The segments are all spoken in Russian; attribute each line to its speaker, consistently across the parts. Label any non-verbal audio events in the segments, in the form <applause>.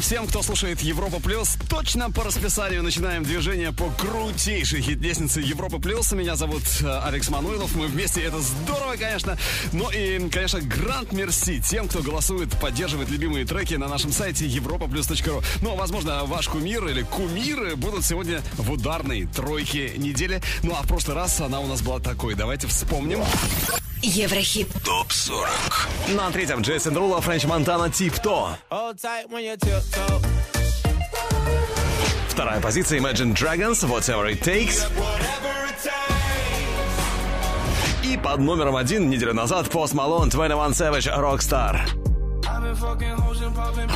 Speaker 1: всем, кто слушает Европа Плюс, точно по расписанию начинаем движение по крутейшей хит-лестнице Европа Плюс. Меня зовут э, Алекс Мануилов, мы вместе, это здорово, конечно. Ну и, конечно, Гранд мерси тем, кто голосует, поддерживает любимые треки на нашем сайте europaplus.ru. Ну, а, возможно, ваш кумир или кумиры будут сегодня в ударной тройке недели. Ну, а в прошлый раз она у нас была такой. Давайте вспомним. Еврохит. Топ-40. На ну, третьем Джейсон Рула, Френч Монтана, Тип-То. Вторая позиция Imagine Dragons, Whatever It Takes. И под номером один неделю назад Post Malone, 21 Savage, Rockstar.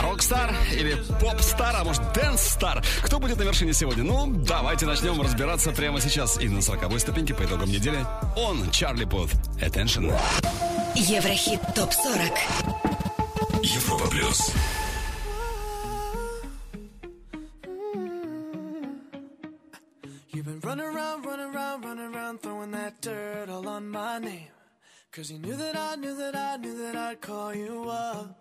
Speaker 1: Рокстар или поп-стар, а может дэнс-стар? Кто будет на вершине сегодня? Ну, давайте начнем разбираться прямо сейчас. И на 40 ступеньке по итогам недели он, Чарли Пут.
Speaker 2: Attention. Еврохит ТОП-40 Европа Плюс Cause you knew that I, knew that I, knew that I'd call you up.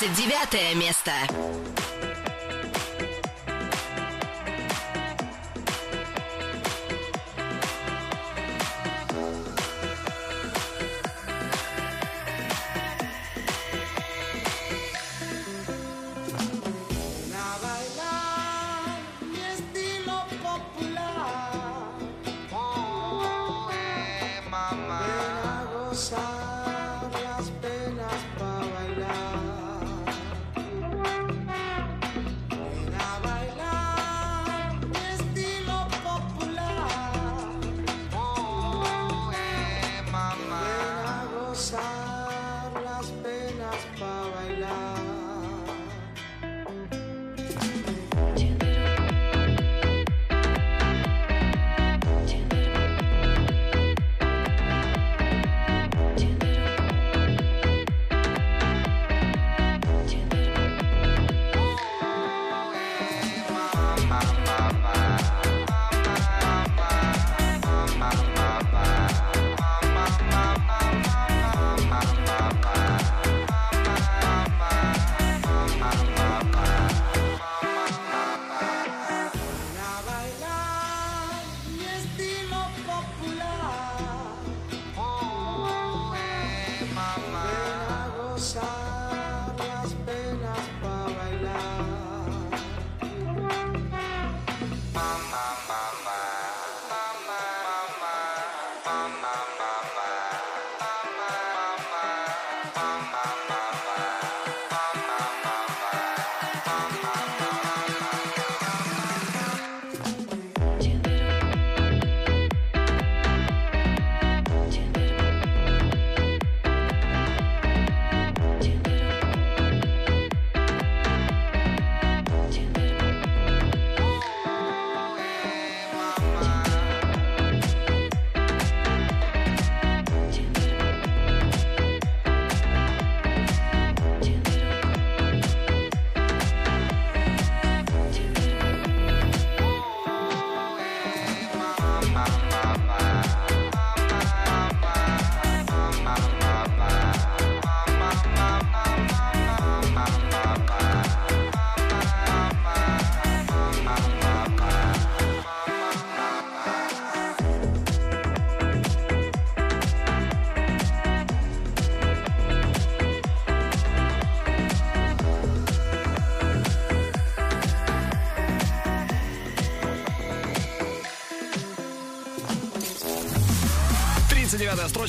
Speaker 2: 29 место.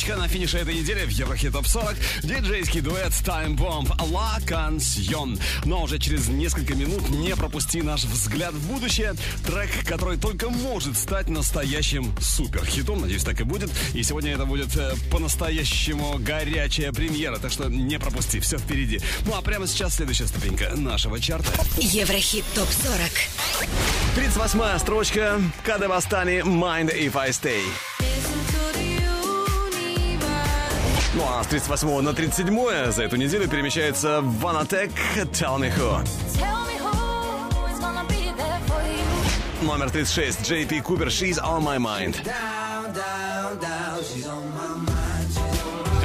Speaker 1: строчка на финише этой недели в Еврохит Топ 40. Диджейский дуэт Time Bomb La Canción. Но уже через несколько минут не пропусти наш взгляд в будущее. Трек, который только может стать настоящим суперхитом. Надеюсь, так и будет. И сегодня это будет э, по-настоящему горячая премьера. Так что не пропусти, все впереди. Ну а прямо сейчас следующая ступенька нашего чарта.
Speaker 2: Еврохит Топ 40. 38
Speaker 1: строчка. Кадавастани Mind If I Stay. Ну а с 38 на 37 за эту неделю перемещается Vanatech Tell Me Who. Номер 36. JP Cooper, She's On My Mind.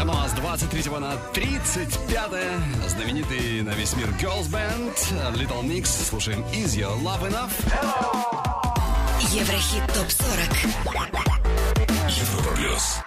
Speaker 1: Ну а с 23 на 35 знаменитый на весь мир Girls Band Little Mix. Слушаем Is Your Love Enough?
Speaker 2: Еврохит ТОП-40 Европа Плюс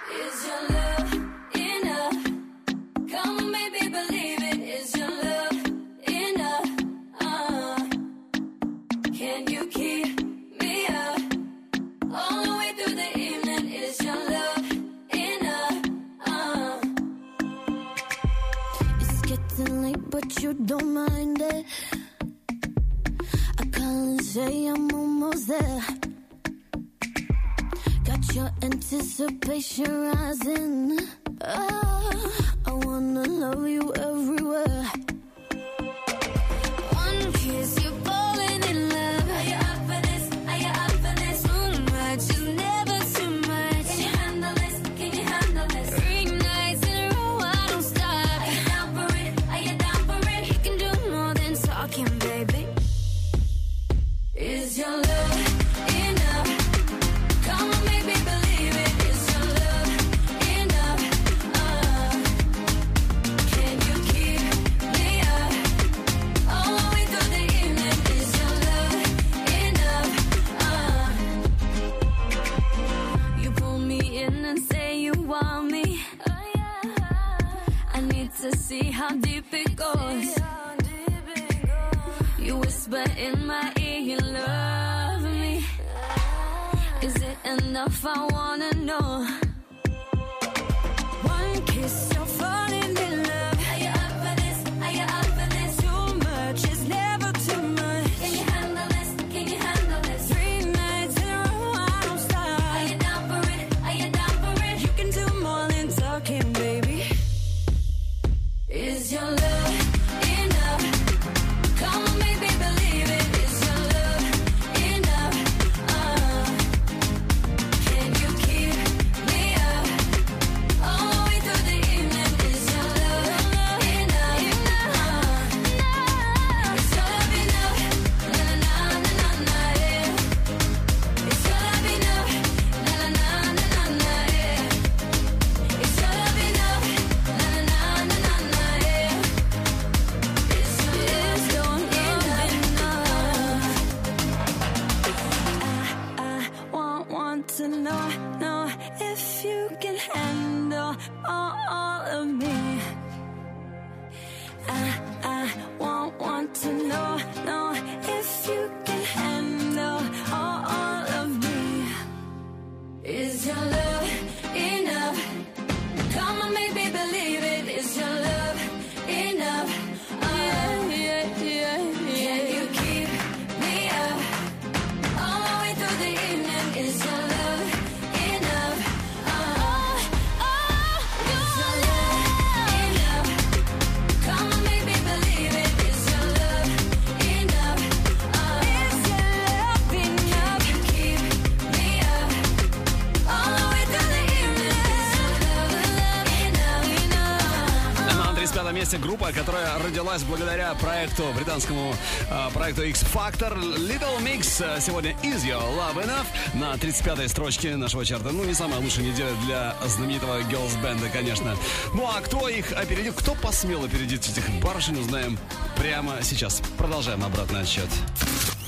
Speaker 1: группа, которая родилась благодаря проекту, британскому э, проекту X-Factor Little Mix. Э, сегодня Is Your Love Enough на 35-й строчке нашего чарта. Ну, не самая лучшая неделя для знаменитого Girls Band, конечно. Ну, а кто их опередит кто посмел опередить этих барышень, узнаем прямо сейчас. Продолжаем обратный отсчет.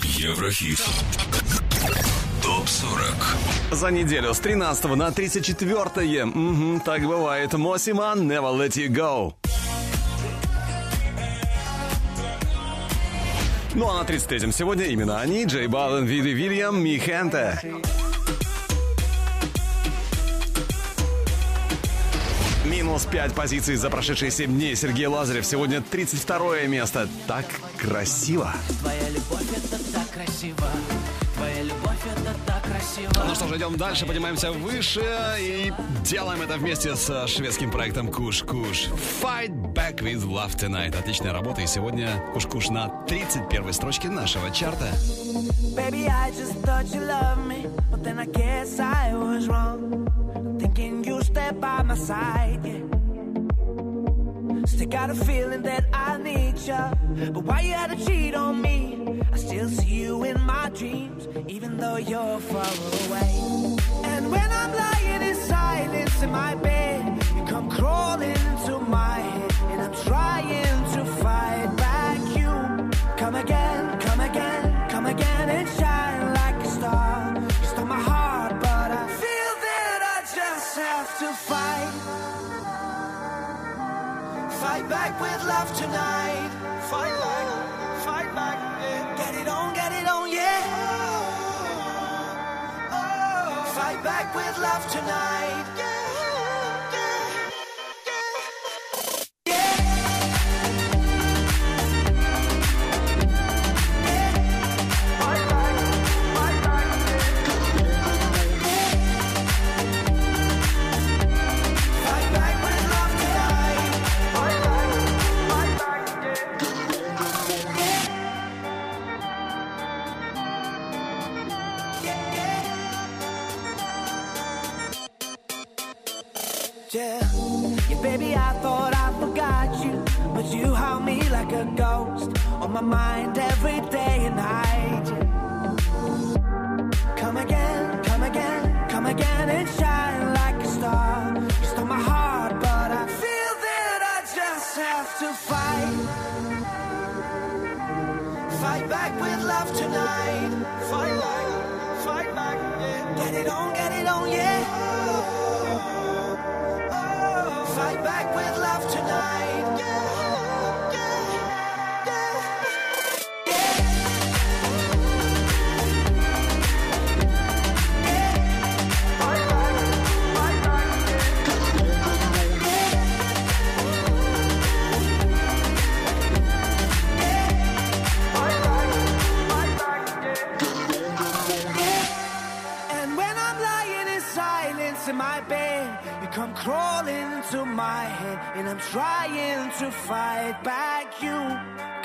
Speaker 1: Еврохит. ТОП-40 За неделю с 13 на 34 угу, Так бывает Мосиман, Never Let You Go Ну а на 33-м сегодня именно они, Джей Балвин, Види Вильям, Михенте. Минус 5 позиций за прошедшие 7 дней. Сергей Лазарев сегодня 32 место. Так красиво. Твоя любовь это так красиво. Ну что ж, идем дальше, поднимаемся выше и делаем это вместе с э, шведским проектом Куш-Куш. Fight Back with Love Tonight. Отличная работа, и сегодня Куш-Куш на 31 строчке нашего чарта. Baby, I just thought you loved me, but then I guess I was wrong. Thinking you step by my side, yeah. Still got a feeling that I need ya. But why you had to cheat on me? I still see you in my dreams, even though you're far away. And when I'm lying in silence in my bed, you come crawling into my head, and I'm trying to fight back. You come again, come again, come again, and shine like a star. You stole my heart, but I feel that I just have to fight. back with love tonight. Fight back, fight back, yeah. Get it on, get it on, yeah. Oh, oh. Fight back with love tonight, yeah. my mind every day and night. Come again, come again, come again and shine like a star.
Speaker 2: You stole my heart, but I feel that I just have to fight. Fight back with love tonight. Fight back, fight back. Yeah. Get it on, get it on, yeah. Oh, oh, oh. Fight back with love tonight. my bed, you come crawling into my head, and I'm trying to fight back. You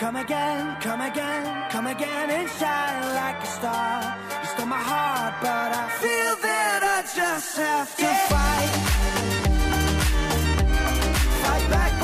Speaker 2: come again, come again, come again, and shine like a star. You stole my heart, but I feel that I just have to yeah. fight, fight back.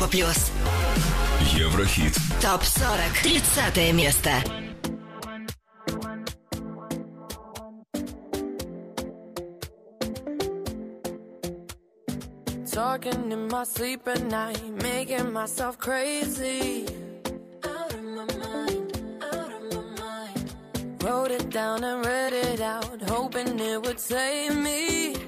Speaker 2: Европа плюс. Еврохит. Топ 40. 30 место. Talking in my sleep at night, making myself crazy. Out of my mind, out of my mind. Wrote it down and read it out, hoping it would save me.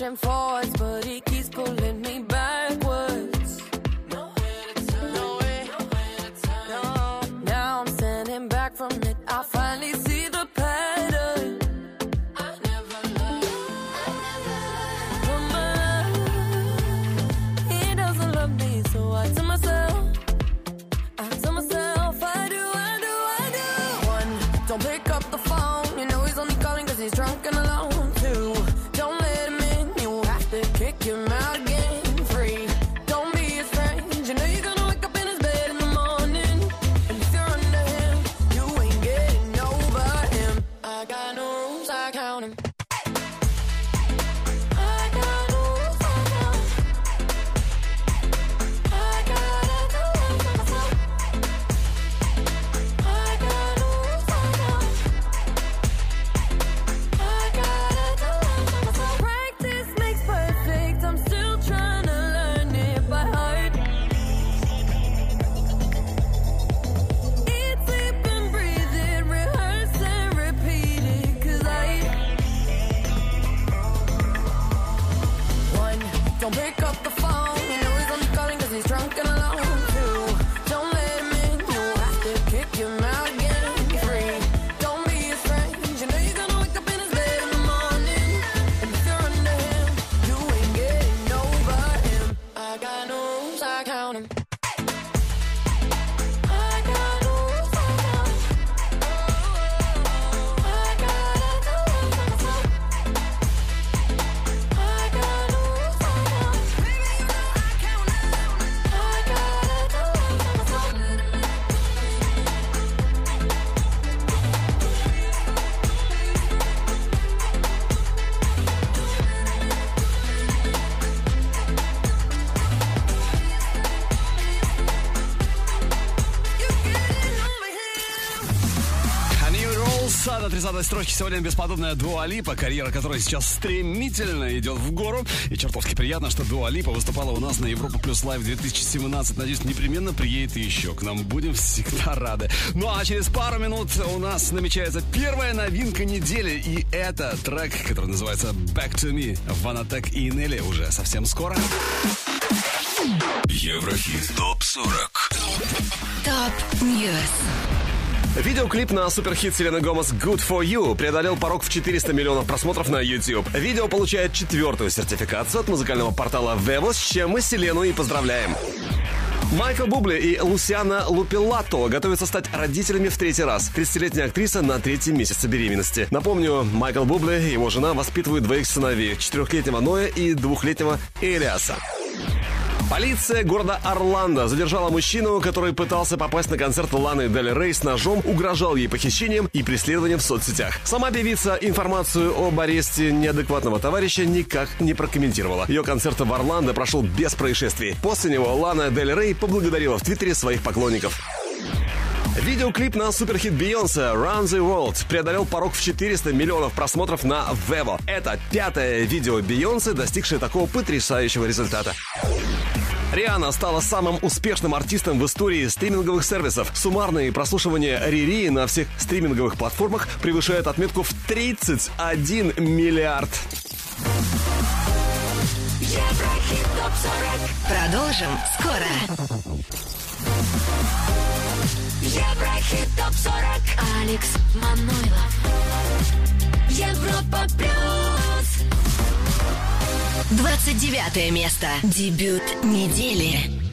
Speaker 2: And forwards.
Speaker 1: Сегодня бесподобная Дуалипа, карьера которой сейчас стремительно идет в гору. И чертовски приятно, что Дуалипа выступала у нас на Европа Плюс Лайв 2017. Надеюсь, непременно приедет еще к нам. Будем всегда рады. Ну а через пару минут у нас намечается первая новинка недели. И это трек, который называется Back to Me. Ванатек и Нелли уже совсем скоро. Еврохит. Топ 40. Топ Ньюс. Видеоклип на суперхит Селены Гомес «Good for You» преодолел порог в 400 миллионов просмотров на YouTube. Видео получает четвертую сертификацию от музыкального портала Vevo, с чем мы Селену и поздравляем. Майкл Бубли и Лусиана Лупилато готовятся стать родителями в третий раз. 30-летняя актриса на третьем месяце беременности. Напомню, Майкл Бубли и его жена воспитывают двоих сыновей, четырехлетнего Ноя и двухлетнего Элиаса. Полиция города Орландо задержала мужчину, который пытался попасть на концерт Ланы Дель Рей с ножом, угрожал ей похищением и преследованием в соцсетях. Сама певица информацию об аресте неадекватного товарища никак не прокомментировала. Ее концерт в Орландо прошел без происшествий. После него Лана Дель Рей поблагодарила в Твиттере своих поклонников. Видеоклип на суперхит Бейонсе «Run the World» преодолел порог в 400 миллионов просмотров на Vevo. Это пятое видео Бейонсе, достигшее такого потрясающего результата. Риана стала самым успешным артистом в истории стриминговых сервисов. Суммарные прослушивания Рири на всех стриминговых платформах превышают отметку в 31 миллиард.
Speaker 2: Продолжим скоро. Алекс Манойлов. Европа 29 место. Дебют недели.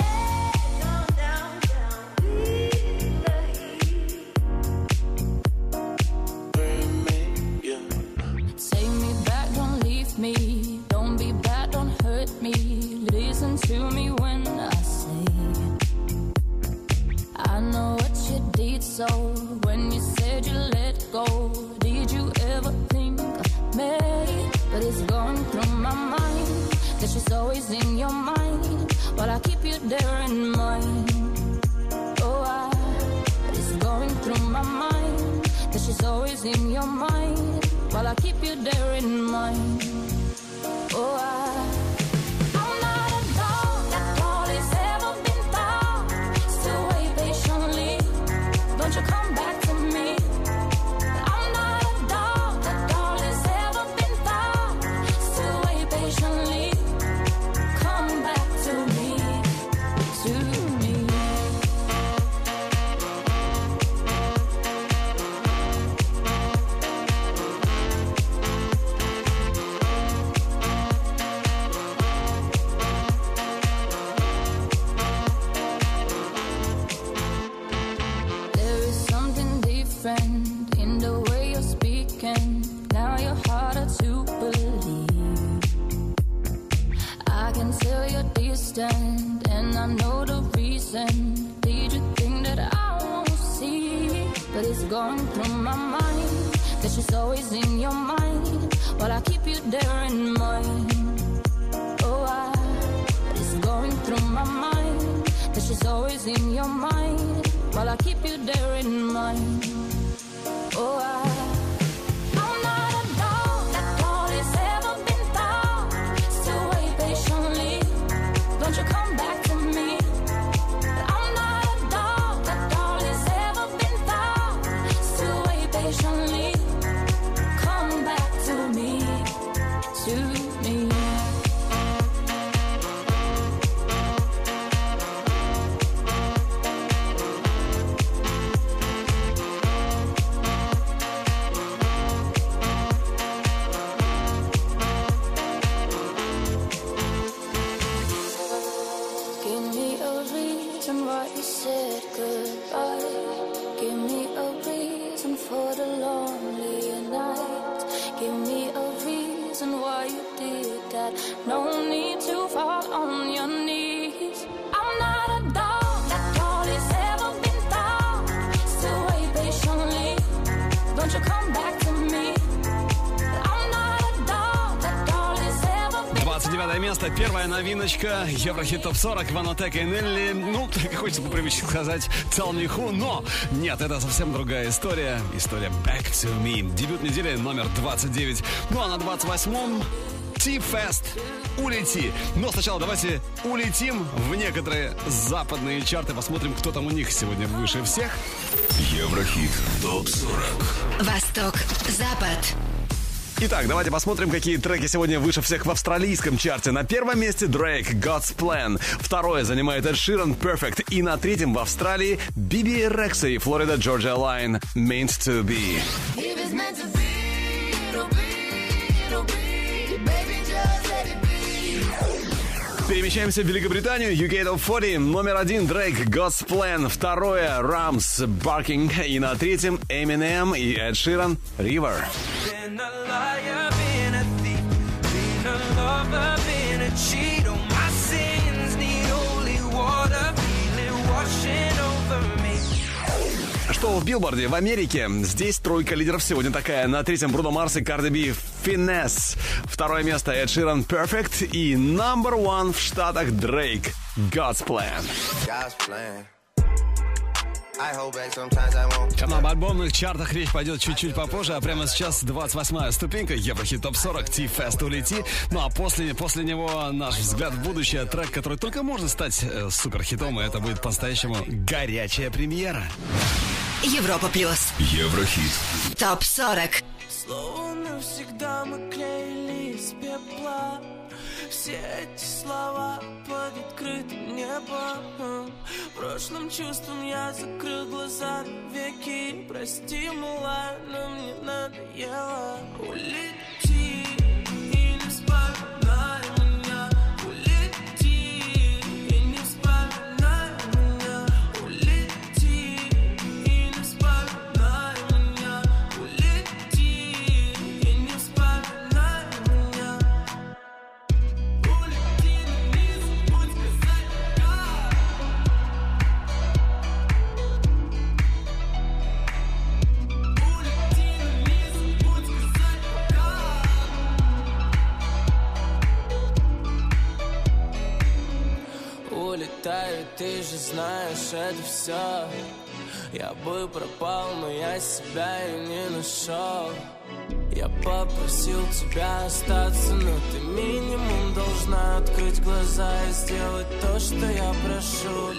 Speaker 1: место. Первая новиночка Еврохит Топ 40 Ванотек и Нелли. Ну, так <laughs> и хочется по привычке сказать Tell Me Who, но нет, это совсем другая история. История Back To Me. Дебют недели номер 29. Ну а на 28-м Ти-фест. Улети. Но сначала давайте улетим в некоторые западные чарты. Посмотрим, кто там у них сегодня выше всех. Еврохит. Топ 40. Восток. Запад. Итак, давайте посмотрим, какие треки сегодня выше всех в австралийском чарте. На первом месте Drake God's Plan. Второе занимает Эд Ширан Perfect. И на третьем в Австралии Биби Рекса и Флорида Джорджия Лайн Meant to be. Перемещаемся в Великобританию. UK Top 40. Номер один Дрейк God's Plan. Второе Рамс Barking. И на третьем Eminem и Эд Ширан River. Cheat on my sins, need holy water, feeling washing over что в Билборде в Америке. Здесь тройка лидеров сегодня такая. На третьем Бруно Марс и Карди Би Finesse. Второе место Эд Ширан Перфект И номер один в Штатах Дрейк God's Plan. God's plan. Об альбомных чартах речь пойдет чуть-чуть попозже, а прямо сейчас 28-я ступенька Еврохит Топ 40 Ти-Фест улети. Ну а после, после него наш взгляд в будущее, трек, который только может стать э, суперхитом, и это будет по-настоящему горячая премьера.
Speaker 2: Европа плюс. Еврохит. Топ 40. Словно всегда мы клеили пепла Все эти слова под открытым небом Прошлым чувством я закрыл глаза веки Прости, мала, но мне надоело Улети или спать
Speaker 3: летаю, ты же знаешь это все Я бы пропал, но я себя и не нашел Я попросил тебя остаться, но ты минимум должна открыть глаза и сделать то, что я прошу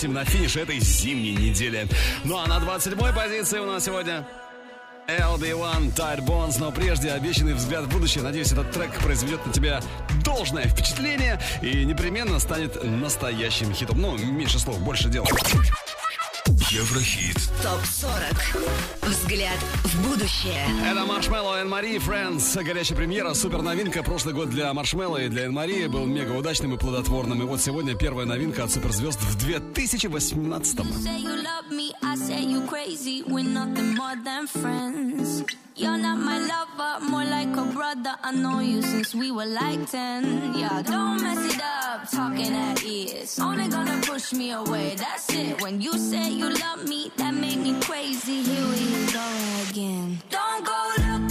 Speaker 1: 8 на финиш этой зимней недели. Ну а на 27-й позиции у нас сегодня LD 1 Tide Bones, но прежде обещанный взгляд в будущее. Надеюсь, этот трек произведет на тебя должное впечатление и непременно станет настоящим хитом. Ну, меньше слов, больше дел. Еврохит. ТОП-40. Взгляд в будущее. Это Маршмелло и Энн-Мари, Friends. Горячая премьера, супер новинка. Прошлый год для Маршмелло и для Энн-Мари был мега удачным и плодотворным. И вот сегодня первая новинка от суперзвезд в 2018 -м. You're not my lover, more like a brother. I know you since we were like 10. Yeah, don't mess it up, talking at ears. Only gonna push me away, that's it. When you say you love me, that make me crazy. Here we go again. Don't go look.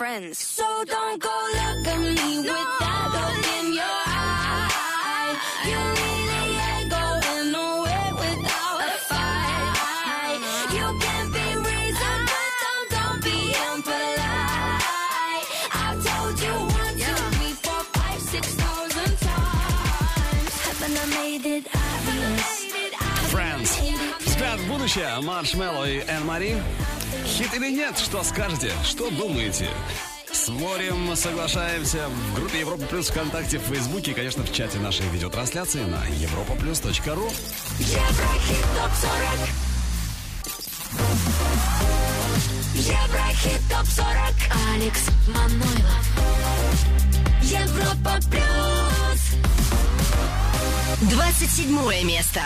Speaker 1: friends. So don't go look at me no. with that look in your eye. You really ain't going without a fight. You can be reasoned, but don't, don't be impolite. I've told you times. Haven't I made it obvious? Friends. It's Brad Marshmallow and Marine. Хит или нет? Что скажете? Что думаете? С морем соглашаемся в группе Европа Плюс ВКонтакте, в Фейсбуке и, конечно, в чате нашей видеотрансляции на europaplus.ru. Еврохит топ-40. Еврохит топ-40.
Speaker 4: Алекс Манойлов. Европа Плюс. 27 место.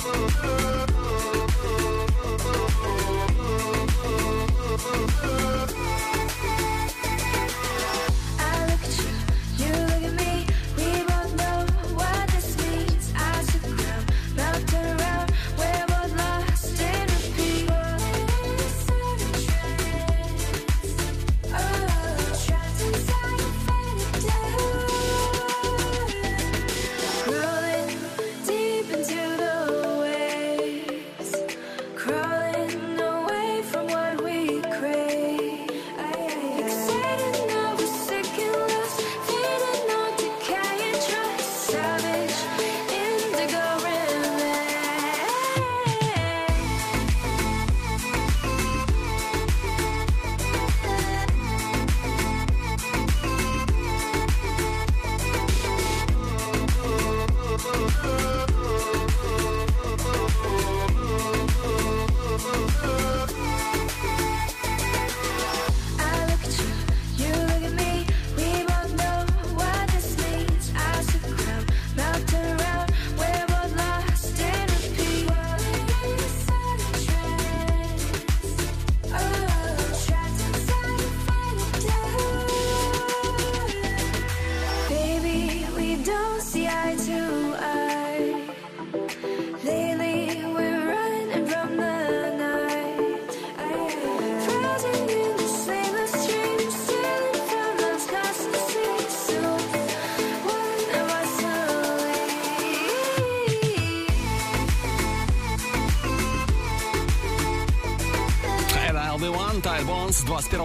Speaker 4: oh, oh.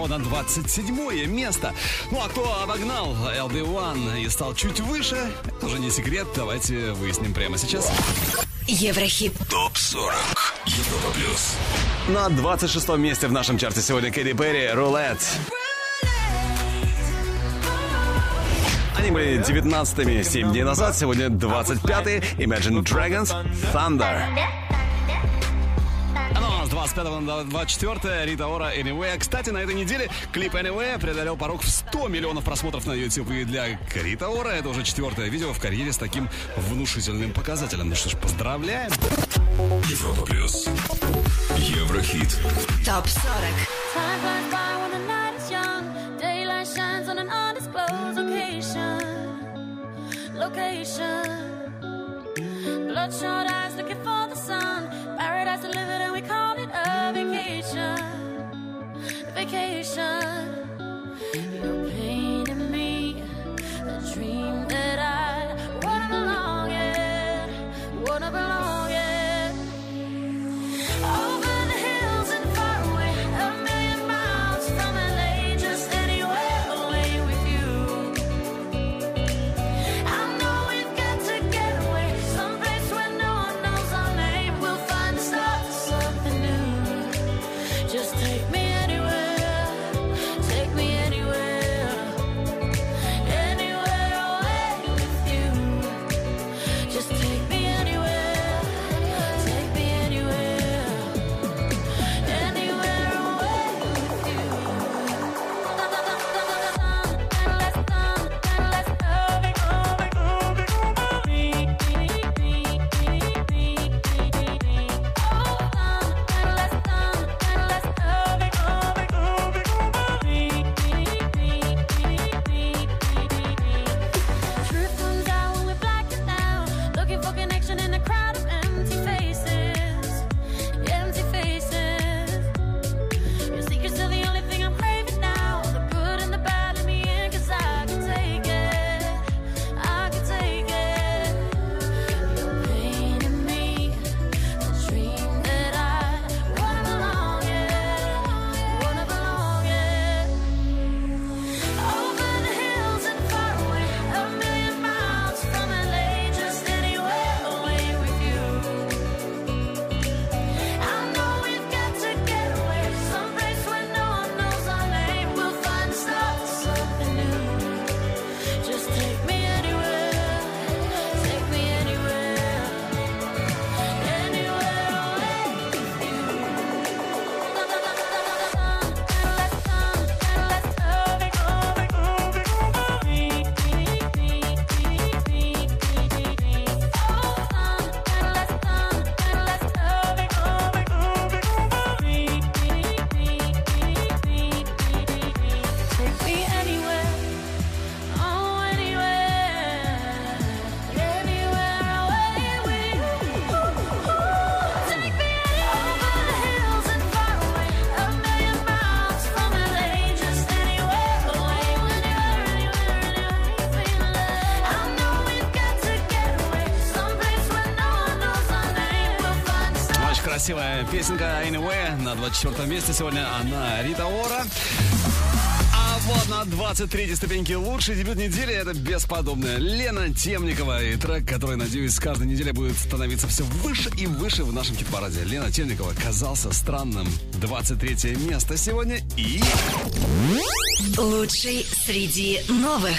Speaker 1: Браво на 27 место. Ну а кто обогнал LD1 и стал чуть выше, Это уже не секрет, давайте выясним прямо сейчас. Еврохит. Топ-40. Европа плюс. На 26 месте в нашем чарте сегодня Кэрри Перри «Рулет». Они были 19-ми 7 дней назад, сегодня 25-й Imagine Dragons «Thunder». 20 на 24 Рита Ора Anyway. Кстати, на этой неделе клип Anyway преодолел порог в 100 миллионов просмотров на YouTube. И для Рита Ора это уже четвертое видео в карьере с таким внушительным показателем. Ну что ж, поздравляем! Европа плюс. Еврохит. Топ 40. Location песенка Anyway на 24 месте сегодня. Она Рита Ора. А вот на 23 ступеньке лучший дебют недели это бесподобная Лена Темникова и трек, который, надеюсь, с каждой неделей будет становиться все выше и выше в нашем хит-параде. Лена Темникова казался странным. 23 место сегодня и...
Speaker 4: Лучший среди новых.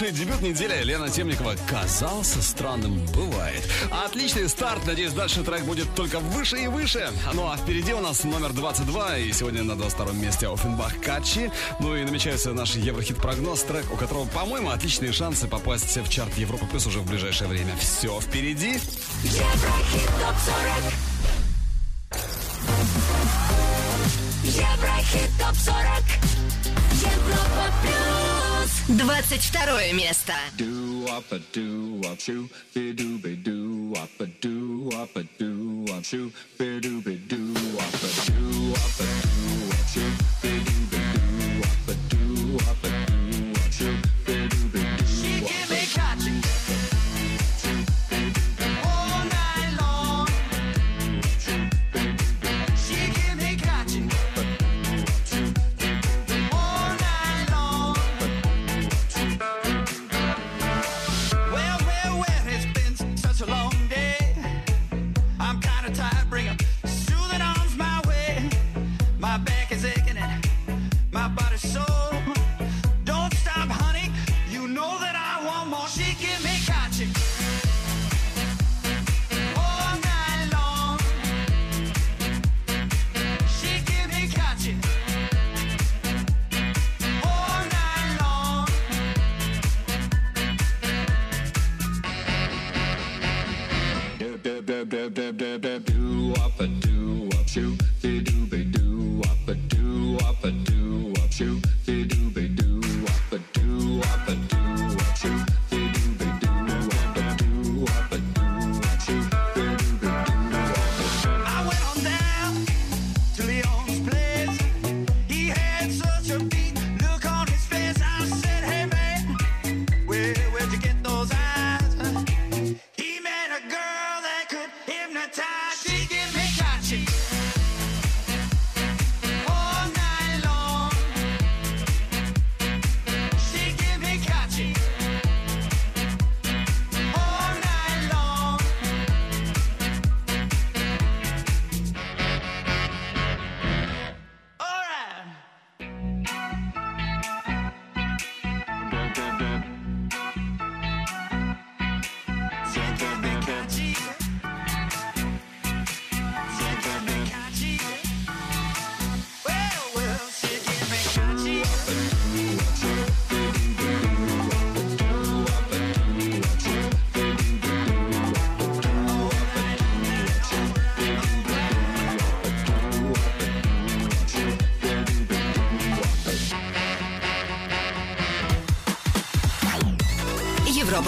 Speaker 1: лучший дебют недели Лена Темникова казался странным, бывает. Отличный старт, надеюсь, дальше трек будет только выше и выше. А ну а впереди у нас номер 22, и сегодня на 22 месте Офенбах Качи. Ну и намечается наш Еврохит-прогноз, трек, у которого, по-моему, отличные шансы попасть в чарт Европы Плюс уже в ближайшее время. Все впереди. Еврохит ТОП 40
Speaker 4: 22 место. Do up a do up shoe, be do be do up a do up a do up shoe, be do be do.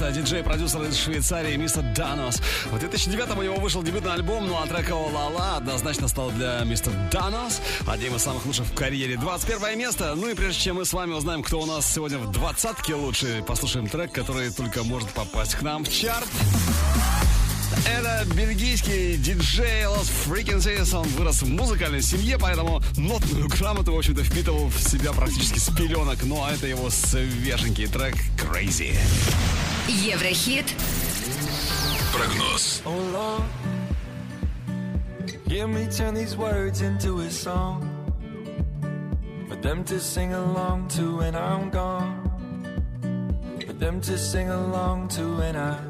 Speaker 1: гитариста, диджей-продюсера из Швейцарии мистер Данос. В 2009 у него вышел дебютный альбом, ну а трек ла ла» однозначно стал для мистера Данос одним из самых лучших в карьере. 21 место. Ну и прежде чем мы с вами узнаем, кто у нас сегодня в двадцатке лучше, послушаем трек, который только может попасть к нам в чарт. Это бельгийский диджей Lost Frequencies. Он вырос в музыкальной семье, поэтому нотную грамоту, в общем-то, впитывал в себя практически с пеленок. Ну а это его свеженький трек «Crazy». Еврохит. Прогноз. Oh Lord, hear me turn these words into a song. For them to sing along to when I'm gone. For them to sing along to when I'm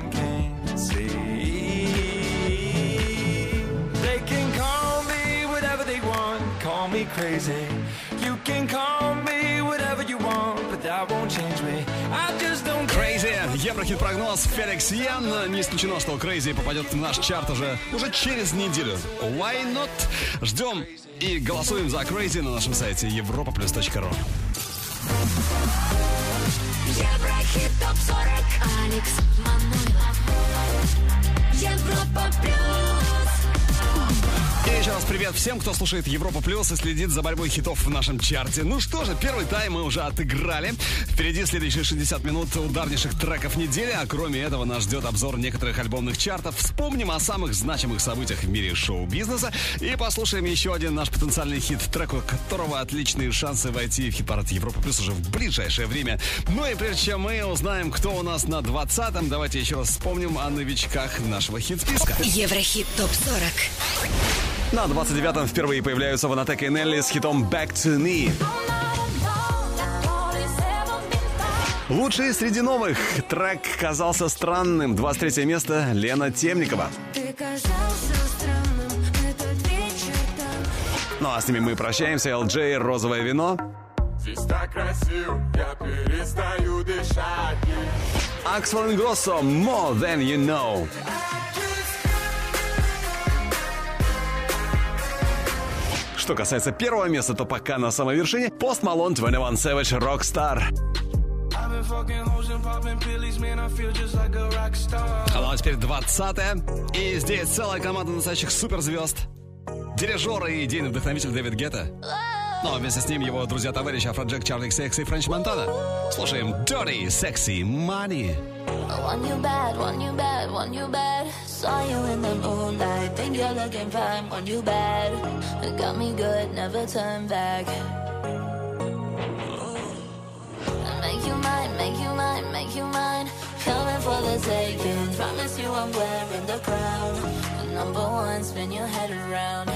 Speaker 1: me crazy. You can call me whatever you want, but that won't change me. I just don't Crazy. Еврохит прогноз Феликс Ян. Не исключено, что Crazy попадет в наш чарт уже, уже через неделю. Why not? Ждем и голосуем за Crazy на нашем сайте европа ру. Еврохит топ 40. Алекс Манойлов. Европа плюс. Еще раз привет всем, кто слушает Европа Плюс и следит за борьбой хитов в нашем чарте. Ну что же, первый тайм мы уже отыграли. Впереди следующие 60 минут ударнейших треков недели, а кроме этого нас ждет обзор некоторых альбомных чартов. Вспомним о самых значимых событиях в мире шоу-бизнеса и послушаем еще один наш потенциальный хит, трек, у которого отличные шансы войти в хит-парад Европа Плюс уже в ближайшее время. Ну и прежде чем мы узнаем, кто у нас на 20-м, давайте еще раз вспомним о новичках нашего хит-списка. Еврохит ТОП-40 на 29-м впервые появляются Ванатек и Нелли с хитом «Back to Me». Лучший среди новых. Трек казался странным. 23 место Лена Темникова. ну а с ними мы прощаемся. LJ «Розовое вино». Здесь так красиво, я перестаю дышать. Аксфорд Гроссо «More Than You Know». Что касается первого места, то пока на самой вершине Post Malone 21 Savage Rockstar. ну а теперь 20 -е. И здесь целая команда настоящих суперзвезд. Дирижер и идейный вдохновитель Дэвид Гетта. Ну а вместе с ним его друзья-товарищи Афроджек, Чарли Секс и Френч Монтана. Слушаем Dirty Sexy Money. Want you bad, want you bad, want you bad. Saw you in the moonlight, think you're looking fine. Want you bad, got me good, never turn back. Make you mine, make you mine, make you mine. Coming for the taking. Promise you I'm wearing the crown. Number one, spin your head around.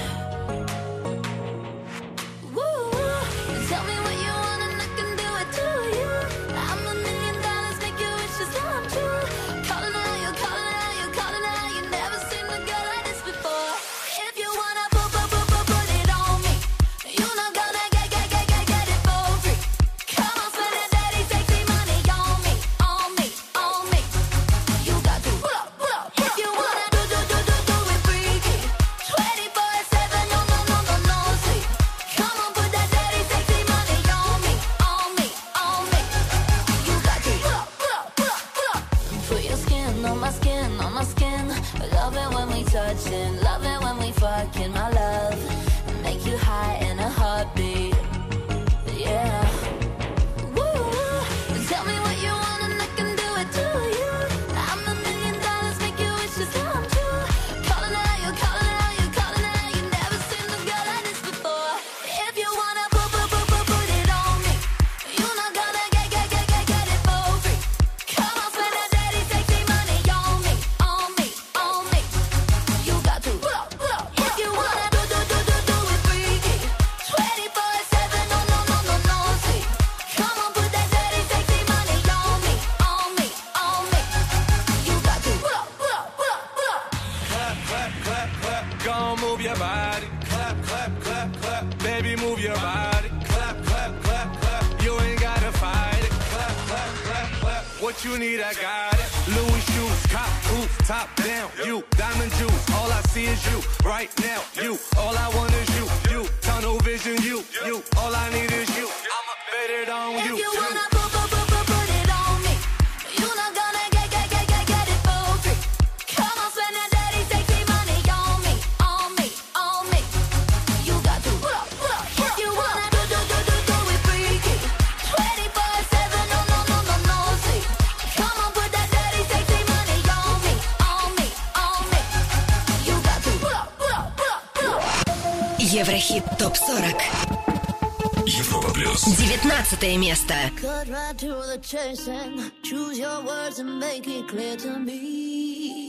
Speaker 5: not to the chasing. Choose your words and make it clear to me.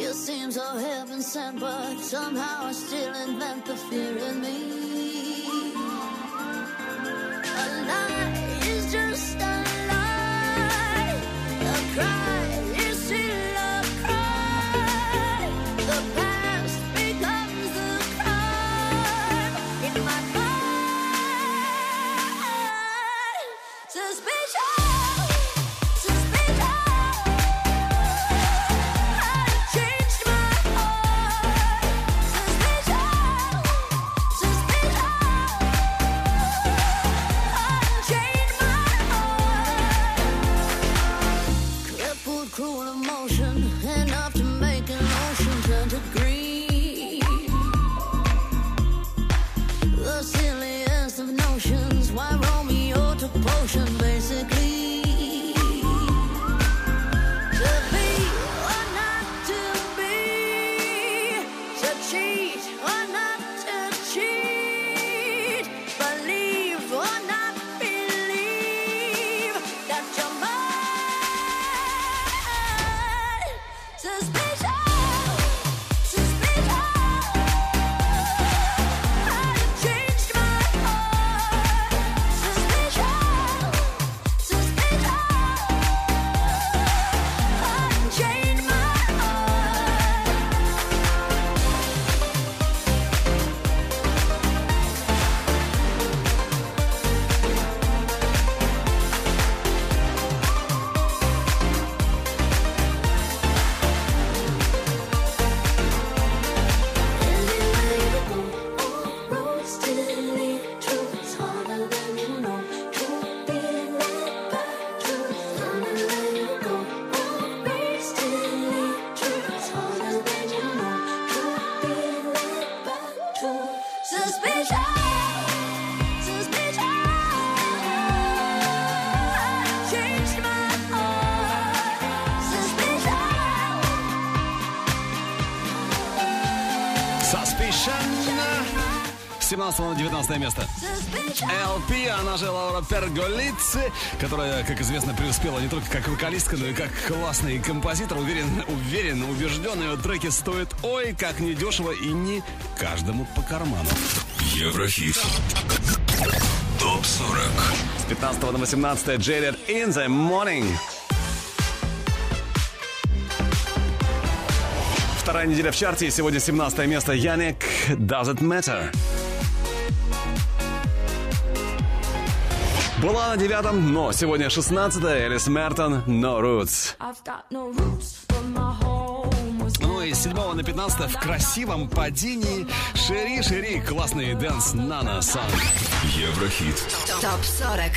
Speaker 5: You seem so heaven sent, but somehow I still invent the fear in me. A lie is just.
Speaker 1: поднялся на 19 место. LP, она же Лаура Перголици, которая, как известно, преуспела не только как вокалистка, но и как классный композитор. Уверен, уверен, убежден, ее треки стоят ой, как недешево и не каждому по карману. Еврохит. Топ 40. С 15 на 18 Джеред in the morning. Вторая неделя в чарте. и Сегодня 17 место. Яник Does It Matter? Была на девятом, но сегодня шестнадцатая Элис Мертон «No Roots». Ну и с 7 на пятнадцатое в красивом падении Шери Шери, классный дэнс Нана Сан. Еврохит. Топ 40.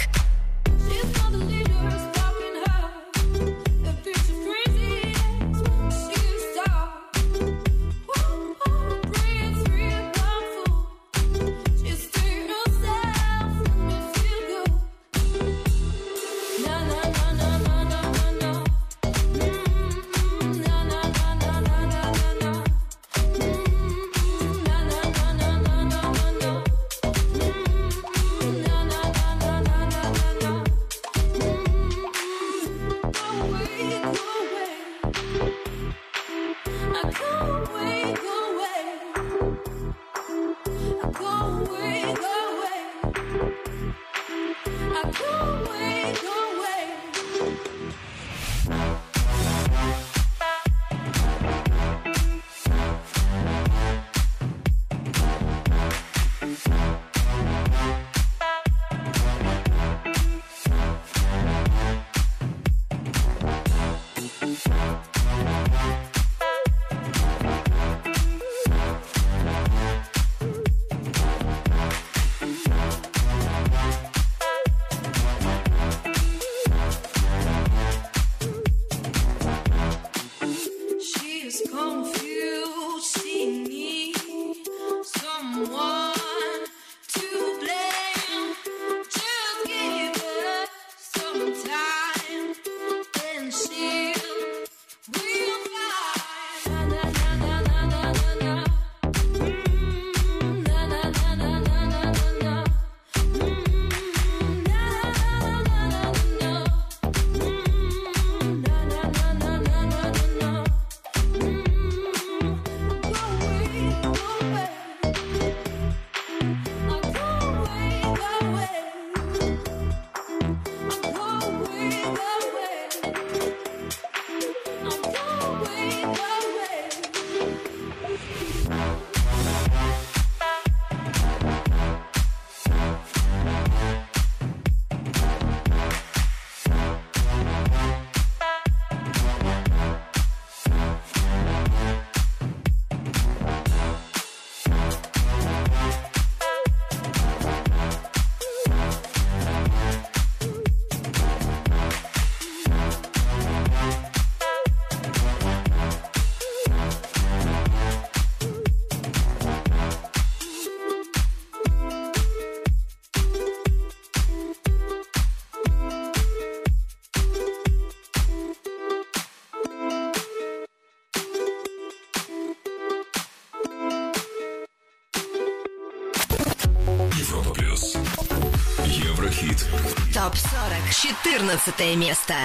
Speaker 5: четырнадцатое место.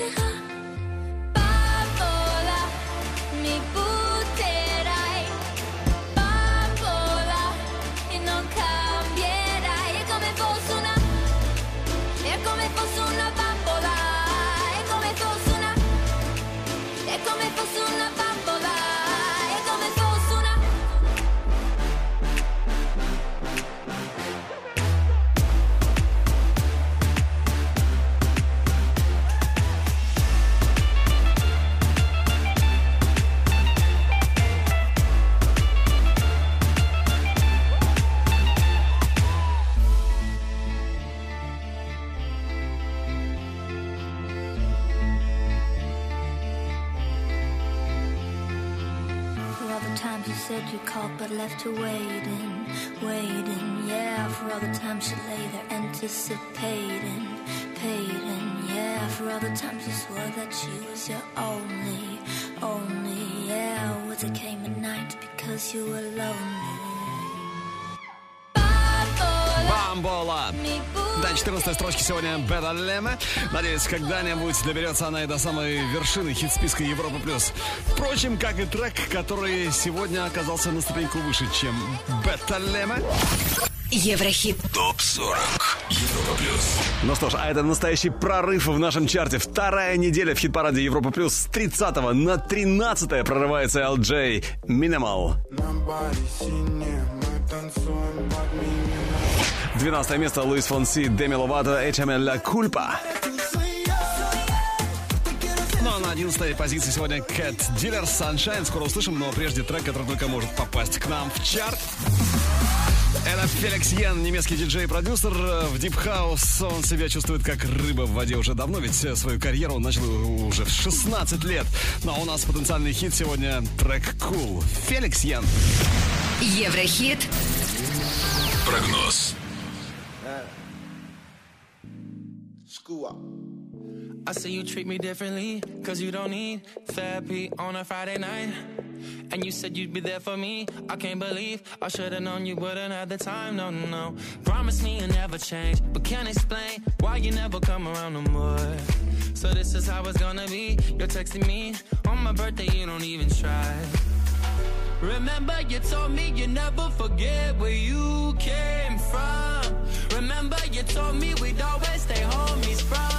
Speaker 1: 也好。to waiting, waiting, yeah, for all the time she lay there anticipating, paying, yeah, for all the time she swore that she was your only, only, yeah, words that came at night because you were lonely. Bombola, bombola. 14 строчке сегодня Беда Леме. Надеюсь, когда-нибудь доберется она и до самой вершины хит-списка Европа плюс. Впрочем, как и трек, который сегодня оказался на ступеньку выше, чем Бета Леме.
Speaker 5: Еврохит. Топ-40. Европа плюс.
Speaker 1: Ну что ж, а это настоящий прорыв в нашем чарте. Вторая неделя в хит-параде Европа плюс с 30 на 13 прорывается LJ Minimal. На баре сине мы танцуем под меня. 12 место Луис Фонси, Деми Ловато, Эчаме Ла Кульпа. Ну а на 11 позиции сегодня Кэт Дилер Sunshine. Скоро услышим, но прежде трек, который только может попасть к нам в чарт. Это Феликс Ян, немецкий диджей и продюсер. В Deep House он себя чувствует как рыба в воде уже давно, ведь свою карьеру он начал уже в 16 лет. Но ну, а у нас потенциальный хит сегодня трек Cool. Феликс Ян.
Speaker 5: Еврохит. Прогноз. School up. I see you treat me differently, cause you don't need therapy on a Friday night. And you said you'd be there for me. I can't believe I should've known you wouldn't have the time. No, no, no. Promise me you'll never change, but can't explain why you never come around no more. So this is how it's gonna be. You're texting me on my birthday, you don't even try. Remember, you told me you never forget where you came from. Remember you told me we'd always stay homies from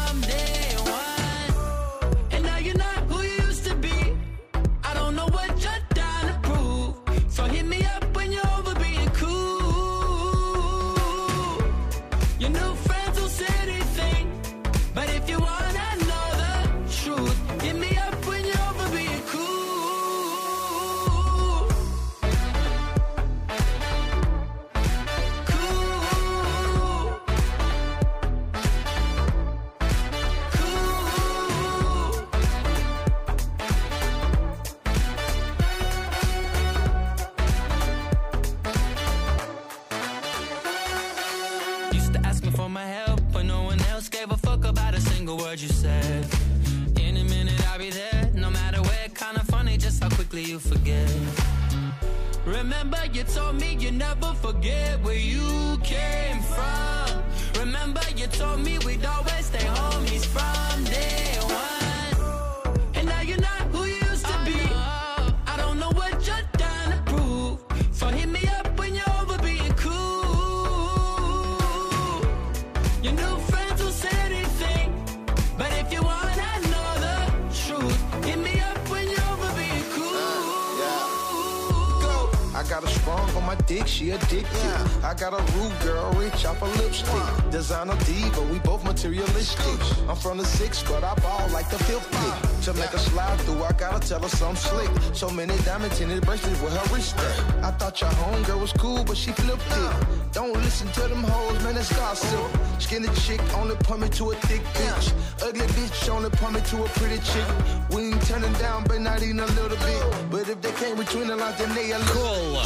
Speaker 6: but I ball like the fifth pick. To make a slide through, I gotta tell her some slick. So many diamonds in her
Speaker 1: bracelet with her wrist. I thought your homegirl was cool, but she flipped it. Don't listen to them hoes, man, It's gossip. Skinny chick only point me to a thick bitch. Ugly bitch only point me to a pretty chick. We turning down, but not even a little bit. But if they came between the lines, then they a little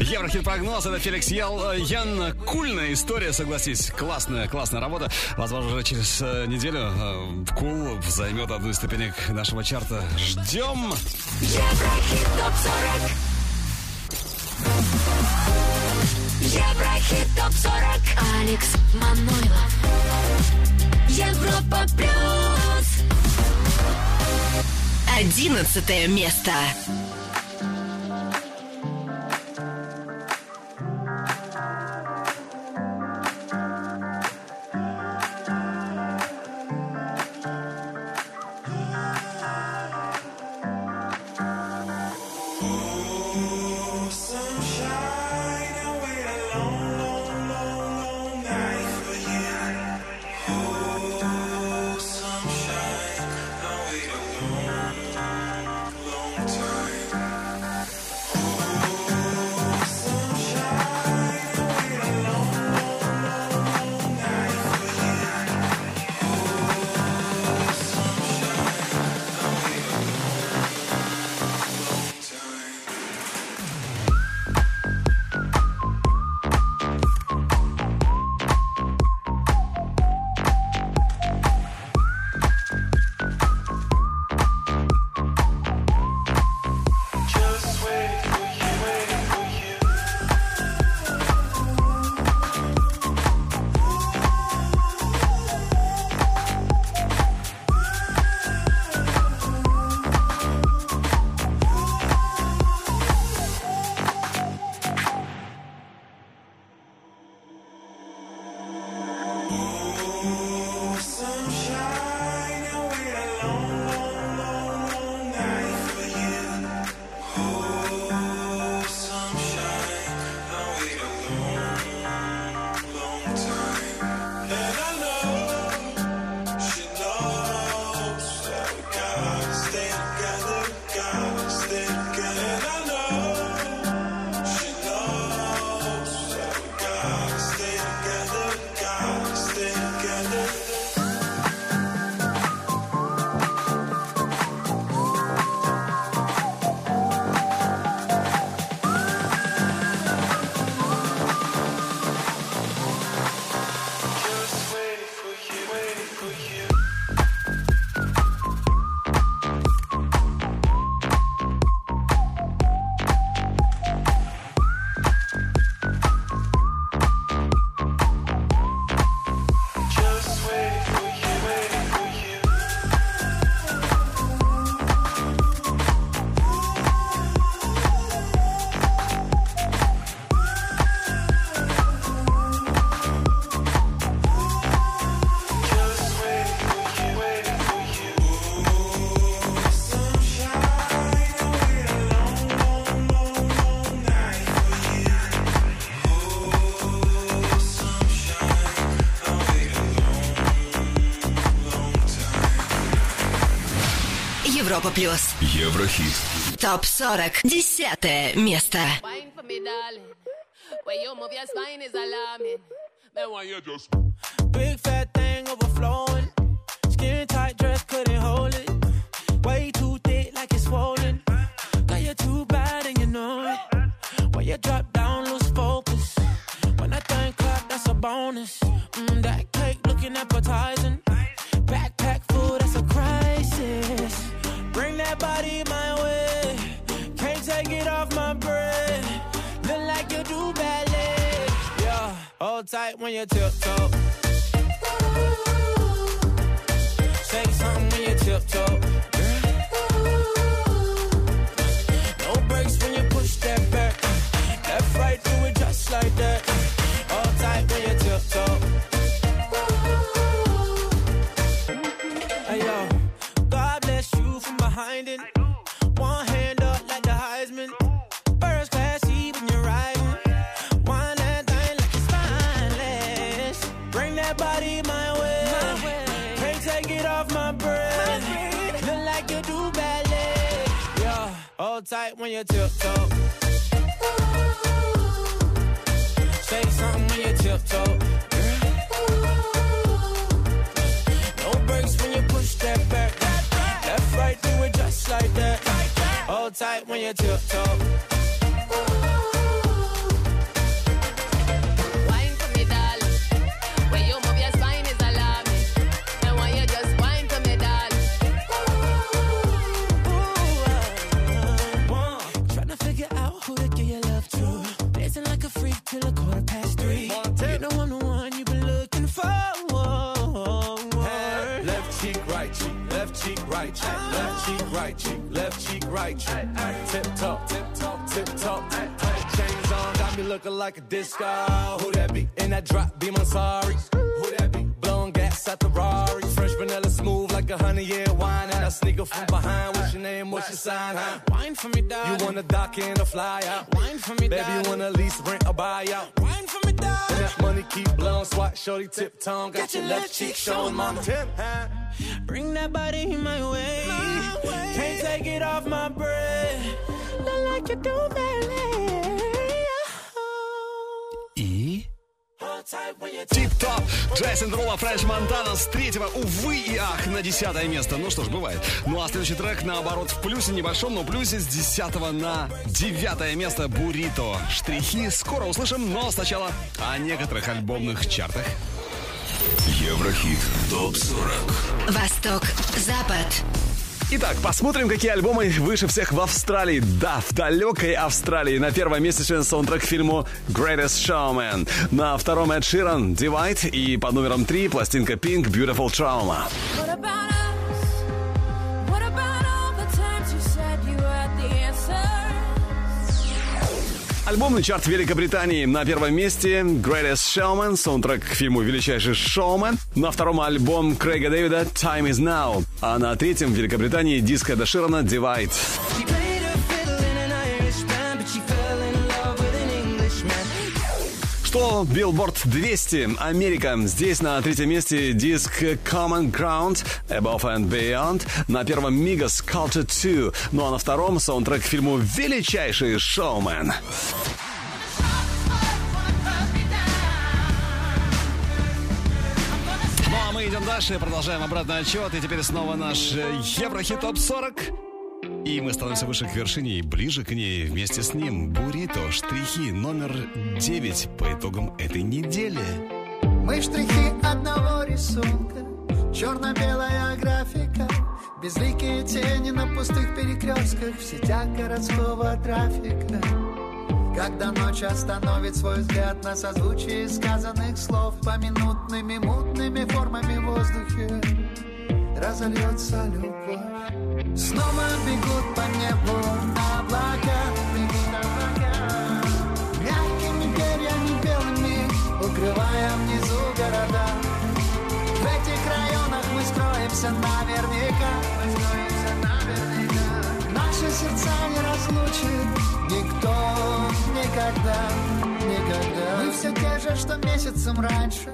Speaker 1: Еврохит прогноз, это Феликс Ял, Ян. Кульная история, согласись. Классная, классная работа. Возможно, уже через э, неделю э, Кул займет одну из ступенек нашего чарта. Ждем! Еврохит топ 40 Еврохит топ 40
Speaker 5: Алекс Манойлов Европа плюс одиннадцатое место. Европа плюс. Еврохит. Топ 40. Десятое место. Where you move your spine is alarming. Then why you just that body my way. My way. Can't take it off my brain. Look like you do ballet. hold tight when you tiptoe. Say
Speaker 1: something when you tiptoe. No breaks when you push that back. Left, right, do it just Like that. Hold tight when you tiptoe. right cheek, left cheek, right cheek, left cheek, right cheek. Tip top, tip top, tip top. Chains on, got me looking like a disco. Who that be? In that drop, be my sorry outside the Rari. Fresh vanilla smooth like a honey year wine. And I sneak up from behind. What's your name? What's your sign? Huh? Wine for me, dog. You wanna dock in a fly out? Wine for me, dog. Baby, you wanna lease, rent, or buy out? Wine for me, dog. And that money keep blowing. Swat shorty tip tongue. Got, Got your, your left cheek showing, mama. Tip, huh? Bring that body my way. my way. Can't take it off my breath. Look like you do, baby. Тип-топ. Джейсон Рула, Фрэнч Монтана с третьего, увы и ах, на десятое место. Ну что ж, бывает. Ну а следующий трек, наоборот, в плюсе небольшом, но плюсе с десятого на девятое место Бурито. Штрихи скоро услышим, но сначала о некоторых альбомных чартах. Еврохит ТОП-40 Восток, Запад Итак, посмотрим, какие альбомы выше всех в Австралии. Да, в далекой Австралии. На первом месте член саундтрек к фильму Greatest Showman. На втором Эд Ширан Divide и под номером три пластинка Pink Beautiful Trauma. What about Альбомный чарт Великобритании на первом месте Greatest Showman, саундтрек к фильму «Величайший шоумен», на втором альбом Крейга Дэвида «Time is Now», а на третьем в Великобритании диско Доширана «Divide». Что Billboard 200? Америка. Здесь на третьем месте диск Common Ground, Above and Beyond. На первом Migos Culture 2. Ну а на втором саундтрек к фильму «Величайший шоумен». Ну а мы идем дальше, продолжаем обратный отчет. И теперь снова наш э, Еврохит ТОП 40. И мы становимся выше к вершине и ближе к ней. Вместе с ним Бурито, штрихи номер 9 по итогам этой недели. Мы штрихи одного рисунка, черно-белая графика, безликие тени на пустых перекрестках в сетях городского трафика. Когда ночь остановит свой взгляд на созвучие сказанных слов Поминутными мутными формами в воздухе разольется любовь Снова бегут по небу облака Мягкими перьями белыми Укрывая внизу города В этих районах мы строимся наверняка Наши сердца не разлучит Никто никогда, никогда Мы все те же, что месяцем раньше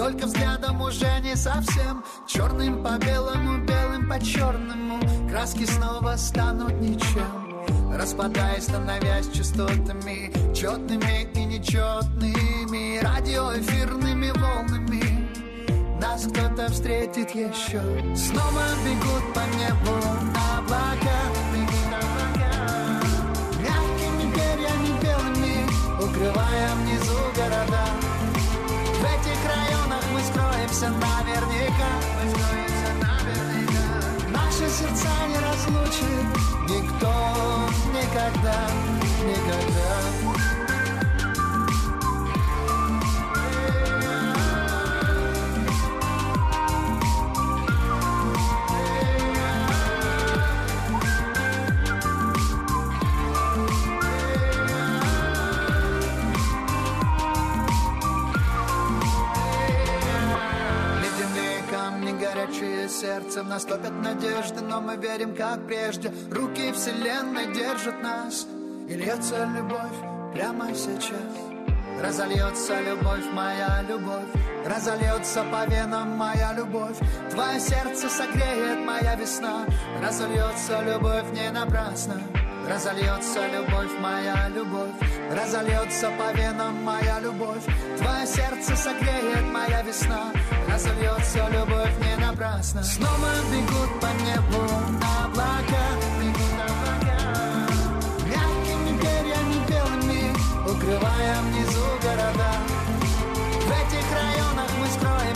Speaker 1: только взглядом уже не совсем Черным по белому, белым по черному Краски снова станут ничем Распадаясь,
Speaker 7: становясь частотами Четными и нечетными Радиоэфирными волнами Нас кто-то встретит еще Снова бегут по небу облака Мягкими перьями белыми Укрывая внизу города сбудется наверняка, сбудется наверняка. Наши сердца не разлучит никто никогда, никогда. горячие сердцем Нас топят надежды, но мы верим, как прежде Руки вселенной держат нас И льется любовь прямо сейчас Разольется любовь, моя любовь Разольется по венам моя любовь Твое сердце согреет моя весна Разольется любовь не напрасно Разольется любовь, моя любовь Разольется по венам моя любовь Твое сердце согреет моя весна Разольется любовь не напрасно Снова бегут по небу облака Бегут облака Мягкими перьями белыми Укрывая внизу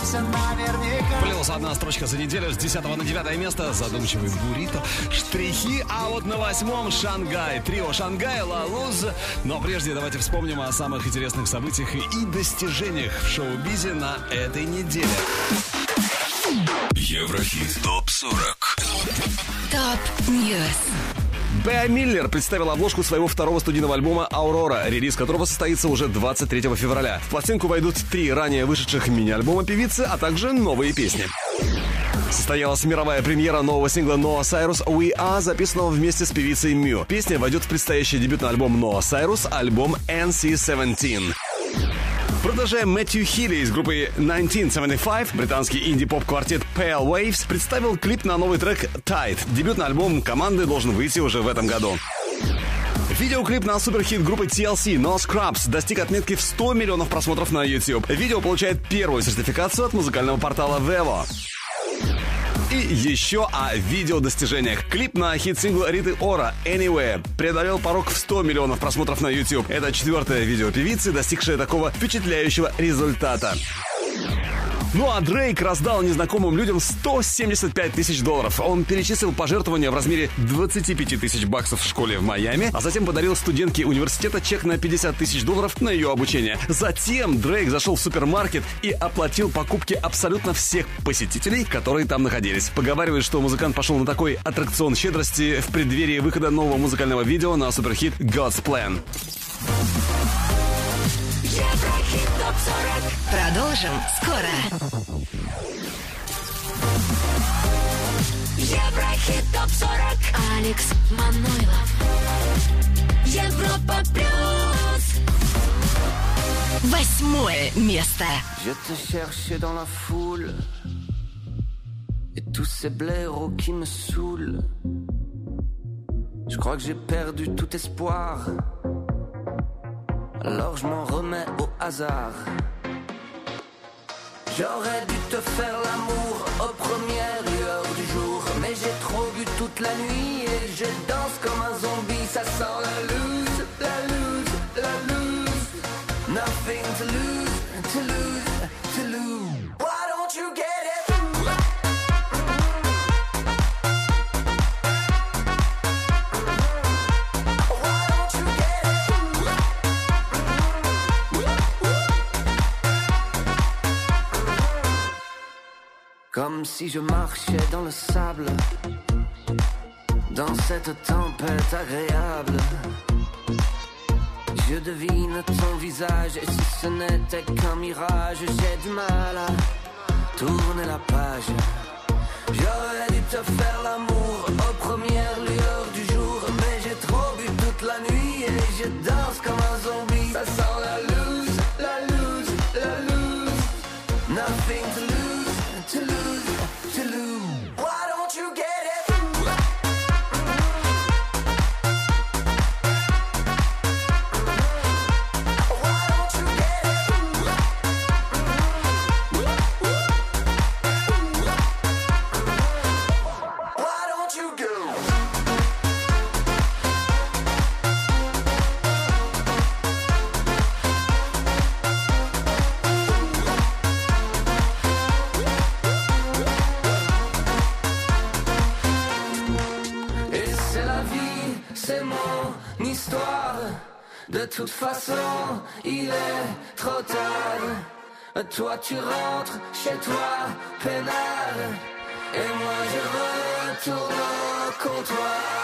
Speaker 7: все наверняка. Плюс одна строчка за неделю с 10 на 9 место. Задумчивый Бурито. Штрихи. А вот на восьмом Шангай. Трио Шангай, Ла Лалуз. Но прежде давайте вспомним о самых интересных событиях и достижениях в шоу-бизе на этой неделе. Еврохит ТОП-40 ТОП-Ньюс Беа Миллер представила обложку своего второго студийного альбома «Аурора», релиз которого состоится уже 23 февраля. В пластинку войдут три ранее вышедших мини-альбома певицы, а также новые песни. Состоялась мировая премьера нового сингла Noah Cyrus «We Are», записанного вместе с певицей Мью. Песня войдет в предстоящий дебютный альбом Noah Cyrus, альбом NC17 продолжаем. Мэтью Хилли из группы 1975, британский инди-поп-квартет Pale Waves, представил клип на новый трек Tide. Дебютный альбом команды должен выйти уже в этом году. Видеоклип на суперхит группы TLC No Scrubs достиг отметки в 100 миллионов просмотров на YouTube. Видео получает первую сертификацию от музыкального портала
Speaker 1: Vevo. И еще о видеодостижениях. Клип на хит-сингл Риты Ора «Anywhere» преодолел порог в 100 миллионов просмотров на YouTube. Это четвертое видео певицы, достигшее такого впечатляющего результата. Ну а Дрейк раздал незнакомым людям 175 тысяч долларов. Он перечислил пожертвования в размере 25 тысяч баксов в школе в Майами, а затем подарил студентке университета чек на 50 тысяч долларов на ее обучение. Затем Дрейк зашел в супермаркет и оплатил покупки абсолютно всех посетителей, которые там находились. Поговаривают, что музыкант пошел на такой аттракцион щедрости в преддверии выхода нового музыкального видео на суперхит «God's Plan». Еврохит ТОП-40. Продолжим скоро. Еврохит ТОП-40. Алекс Манойлов. Европа Плюс. Восьмое место. Je te cherchais dans la foule Et tous ces blaireaux qui me saoulent Je crois que j'ai perdu tout espoir alors je m'en remets au hasard. J'aurais dû te faire l'amour aux premières lueurs du jour, mais j'ai trop bu toute la nuit et je danse comme un zombie, ça sent la lune.
Speaker 8: Comme si je marchais dans le sable, dans cette tempête agréable. Je devine ton visage, et si ce n'était qu'un mirage, j'ai du mal à tourner la page. J'aurais dû te faire l'amour aux premières lueurs du jour, mais j'ai trop bu toute la nuit et je danse comme un zombie. De toute façon, il est trop
Speaker 1: tard. Toi tu rentres chez toi, pénal. Et moi je retourne contre comptoir.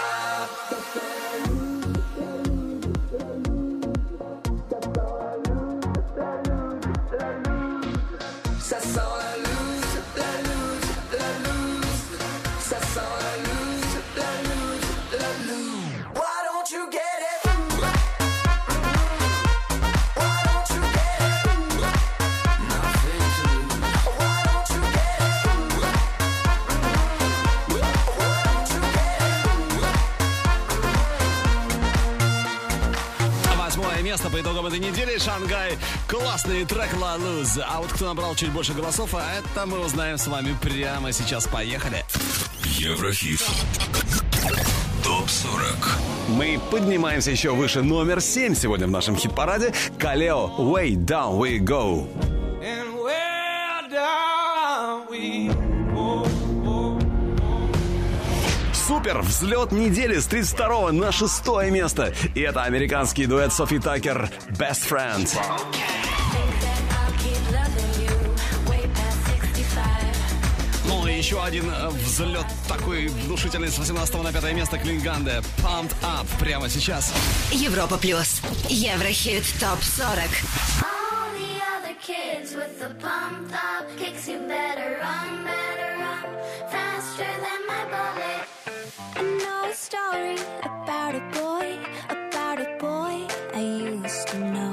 Speaker 1: место по итогам этой недели. Шангай. Классный трек La Luz. А вот кто набрал чуть больше голосов, а это мы узнаем с вами прямо сейчас. Поехали. Еврохит. ТОП-40 Мы поднимаемся еще выше номер 7 сегодня в нашем хит-параде. Калео, Way Down We Go. Супер! Взлет недели с 32 на 6 место. И это американский дуэт Софи Такер «Best Friends. Ну и еще один э, взлет такой внушительный с 18 на 5 место Клинганде. Pumped Up прямо сейчас. Европа Плюс. Еврохит ТОП 40. kicks, you better run, better run faster than my bullet. I know story about a boy, about a boy I used to know.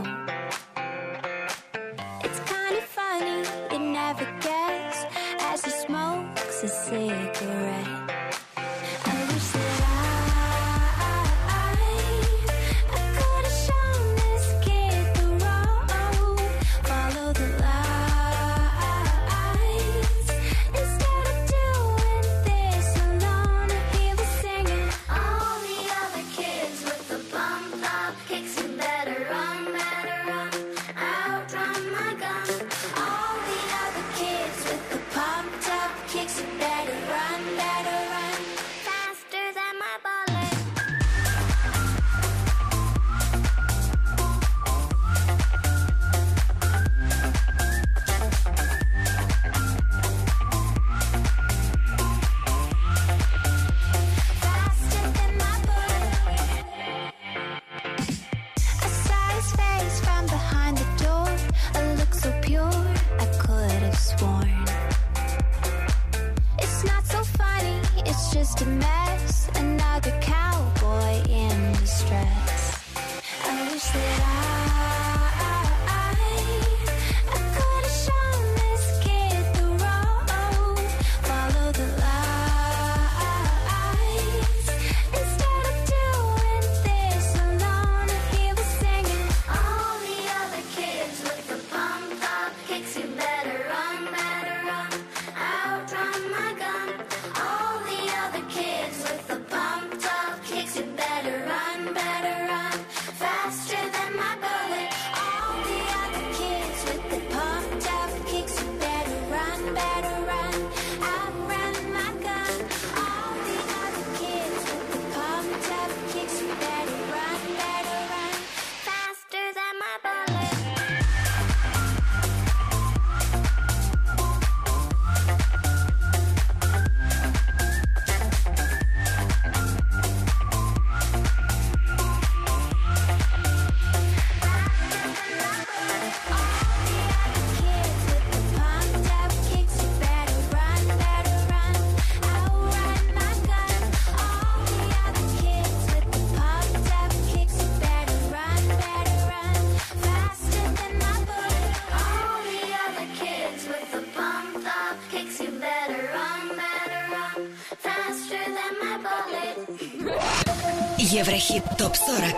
Speaker 9: Еврохит ТОП-40.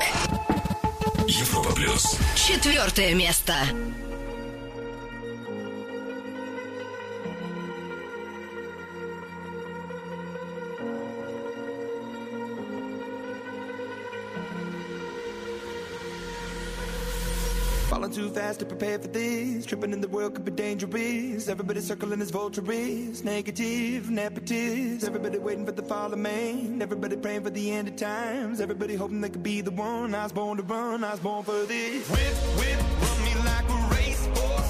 Speaker 9: Европа Плюс. Четвертое место. Falling too fast to prepare for this. Tripping in the world could be dangerous. Everybody circling as vultures. Negative, nepotist. Everybody waiting for the fall of man. Everybody Everybody praying for the end of times. Everybody hoping they could be the one. I was born to run. I was born for this. Whip, whip, run me like a racehorse.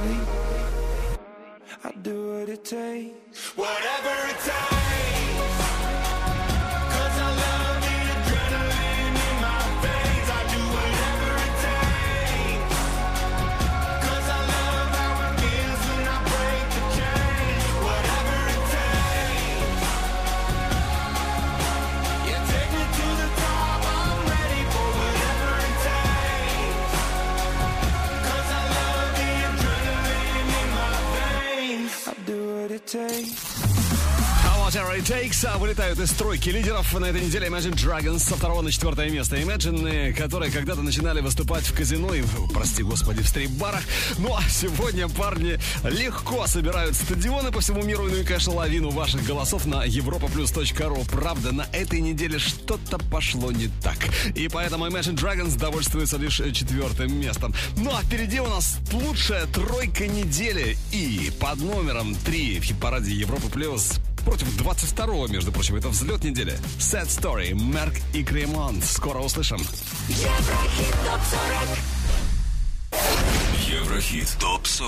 Speaker 1: do what it takes. Whatever it takes. what it takes Whatever It Takes а, вылетают из тройки лидеров. На этой неделе Imagine Dragons со второго на четвертое место. Imagine, э, которые когда-то начинали выступать в казино и, прости господи, в стрип-барах. Ну а сегодня парни легко собирают стадионы по всему миру. Ну и, конечно, лавину ваших голосов на europaplus.ru. Правда, на этой неделе что-то пошло не так. И поэтому Imagine Dragons довольствуется лишь четвертым местом. Ну а впереди у нас лучшая тройка недели. И под номером 3 в хит-параде Европы Плюс против 22-го, между прочим. Это взлет недели. Sad Story, Мерк и Кремон. Скоро услышим. Еврохит топ 40. Еврохит
Speaker 5: ТОП-40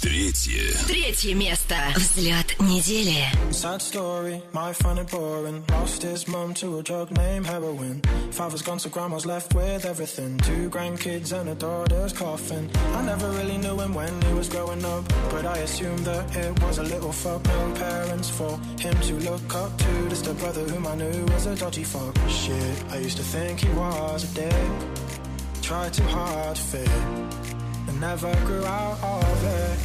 Speaker 5: Третье Третье место Взгляд недели Sad story, my boring Lost his to a drug named heroin Father's gone so grandma's left with everything Two grandkids and a daughter's coffin I never really knew him when he was growing up But I assumed that it was a little fuck No parents for him to look up to Just a brother whom I knew was a dodgy fuck Shit, I used to think he was a dick Tried too hard to fit and never grew out of it.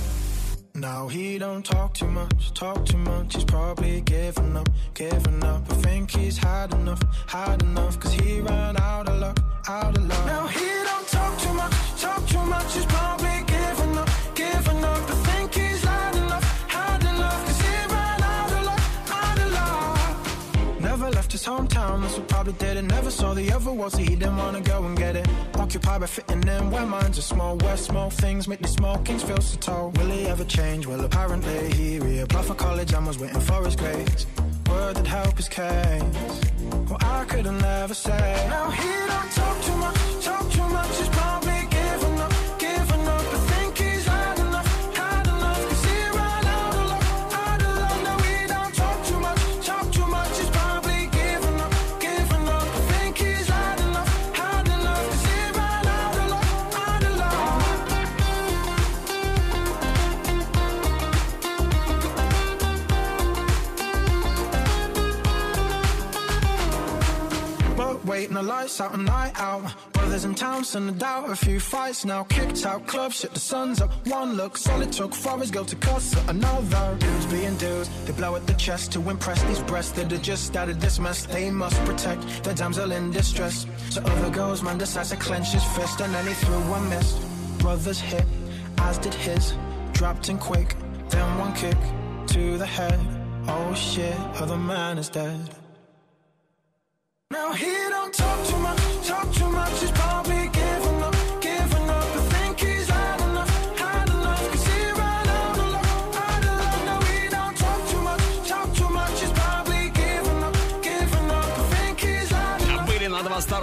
Speaker 5: Now he don't talk too much, talk too much. He's probably giving up, giving up. I think he's had enough, had enough. Cause he ran out of luck, out of luck. Now he don't talk too much, talk too much. He's probably
Speaker 10: hometown. this what probably did it. Never saw the other world, so he didn't wanna go and get it. Occupied by fitting in where minds are small. Where small things make the small kings feel so tall. Will he ever change? Well, apparently he reapplied for college and was waiting for his grades. Word that help his case. Well, I couldn't ever say. Now he don't talk too much. the lights out, a night out. Brothers in town, son of doubt, a few fights now. Kicked out, club shit, the sun's up. One look, solid took foreigns go to cuss at another. Dudes being dudes, they blow at the chest to impress these breasts that are just out of this mess. They must protect their damsel in distress. So other girls, man decides to clench his fist, and then he threw a miss. Brothers hit, as did his. Dropped in quick, then one kick
Speaker 1: to the head. Oh shit, other man is dead. Now he don't talk too much, talk too much, he's probably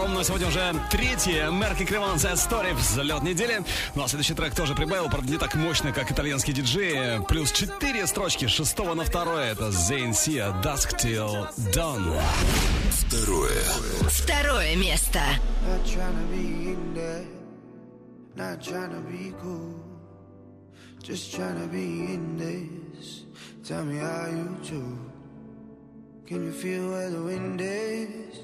Speaker 1: ровно сегодня уже третье Мерки Креманс Story взлет недели. Ну а следующий трек тоже прибавил, правда не так мощно, как итальянский диджей. Плюс четыре строчки, шестого на второе. это Зейн Сия, Dusk Till Dawn.
Speaker 11: Второе. Второе место. just trying to be in this. Tell me how you do. Can you feel where the wind is?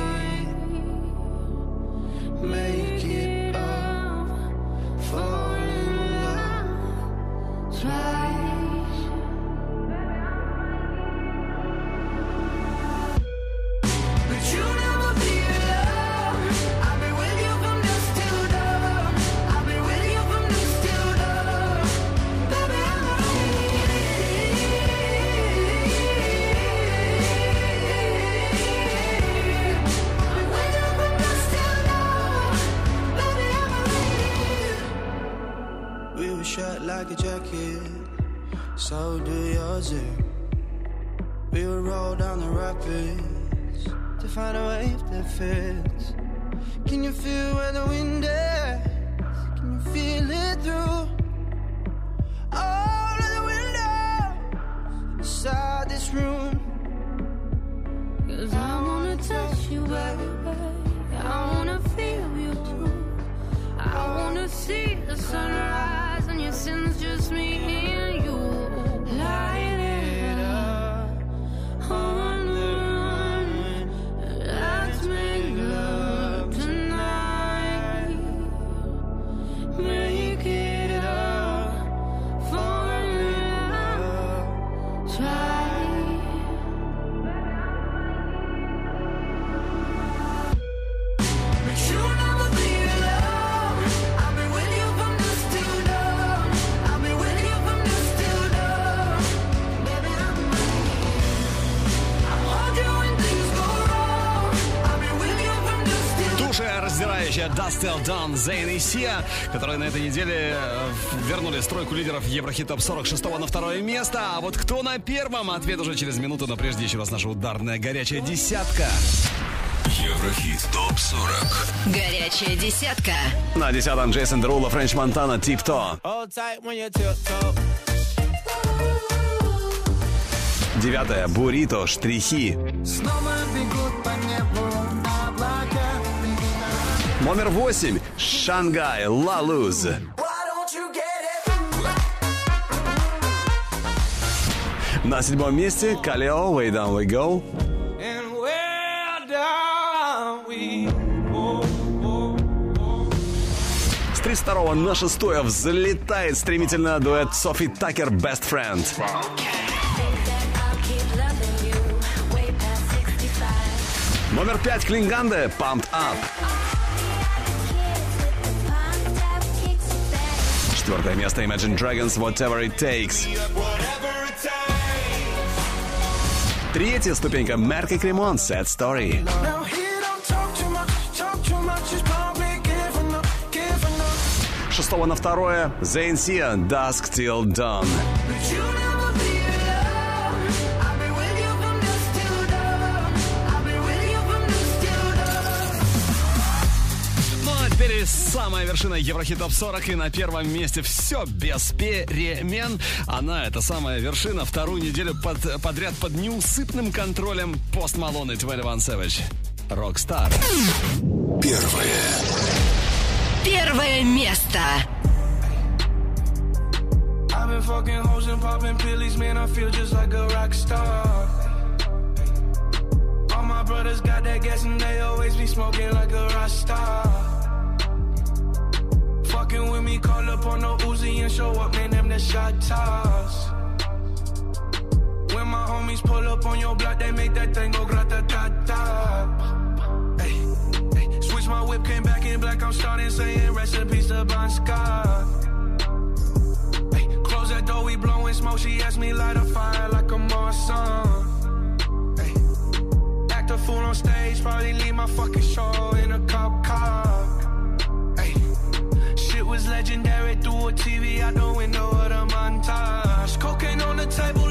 Speaker 11: Try
Speaker 1: surface Still Down, Zayn и Sia, которые на этой неделе э, вернули стройку лидеров Еврохит Топ 40 на второе место. А вот кто на первом? Ответ уже через минуту, но прежде еще раз наша ударная горячая десятка.
Speaker 11: Еврохит ТОП-40 Горячая десятка
Speaker 1: На десятом Джейсон Дерула, Френч Монтана, Тип То Девятое. Бурито. Штрихи. Номер восемь. Шангай Лалуз. На седьмом месте Калео Way Down We Go. С 32 на 6 взлетает стремительно дуэт Софи Такер Best Friend. Номер 5 Клинганде Pumped Up. Четвертое место Imagine Dragons Whatever It Takes. Третья ступенька Мерк и Кремон Sad Story. Шестого на второе Зейн Сиан Dusk Till Dawn. Самая вершина Еврохит Топ 40. И на первом месте все без перемен. Она, это самая вершина, вторую неделю под, подряд под неусыпным контролем Пост Малон и 21 Savage. Рокстар.
Speaker 11: Первое. Первое место. brothers got that gas and they always be smoking like a rock star. me call up on no Uzi and show up, man, them the shot toss. When my homies pull up on your block, they make that thing go grata ta ta. Hey, hey. Switch my whip, came back in black, I'm starting saying recipes to Bon Scott. Hey, close that door, we blowing smoke, she asked me light a fire like a Mars song. Hey, act a fool on stage, probably leave my fucking show in a cop car legendary through a TV out the window of the montage. Cocaine on the table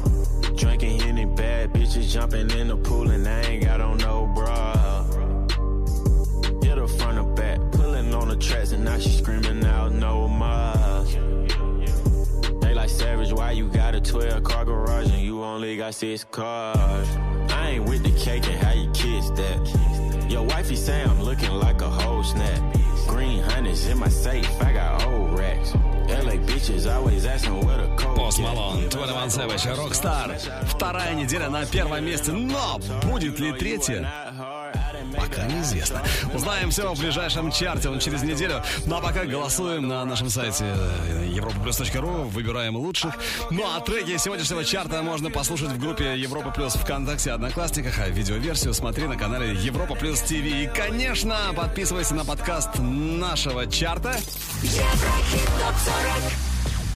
Speaker 1: Drinking any bad bitches jumping in the pool and I ain't got on no bra. Get her front or back, pulling on the tracks and now she screaming out no more. They like savage, why you got a 12 car garage and you only got six cars? I ain't with the cake and how you kiss that. Your wifey say I'm looking like a whole snap. Green hundreds in my safe, I got old racks. LA bitches always asking where the cold Post Malone, 21 Savage, Rockstar. Вторая неделя на первом месте, но будет ли третья? Пока неизвестно. Узнаем все в ближайшем чарте, он через неделю. Ну а пока голосуем на нашем сайте europaplus.ru, э, выбираем лучших. Ну а треки сегодняшнего чарта можно послушать в группе Европа Плюс ВКонтакте Одноклассниках, а видеоверсию смотри на канале Европа Плюс ТВ. И, конечно, подписывайся на подкаст нашего чарта. Еврохит топ 40.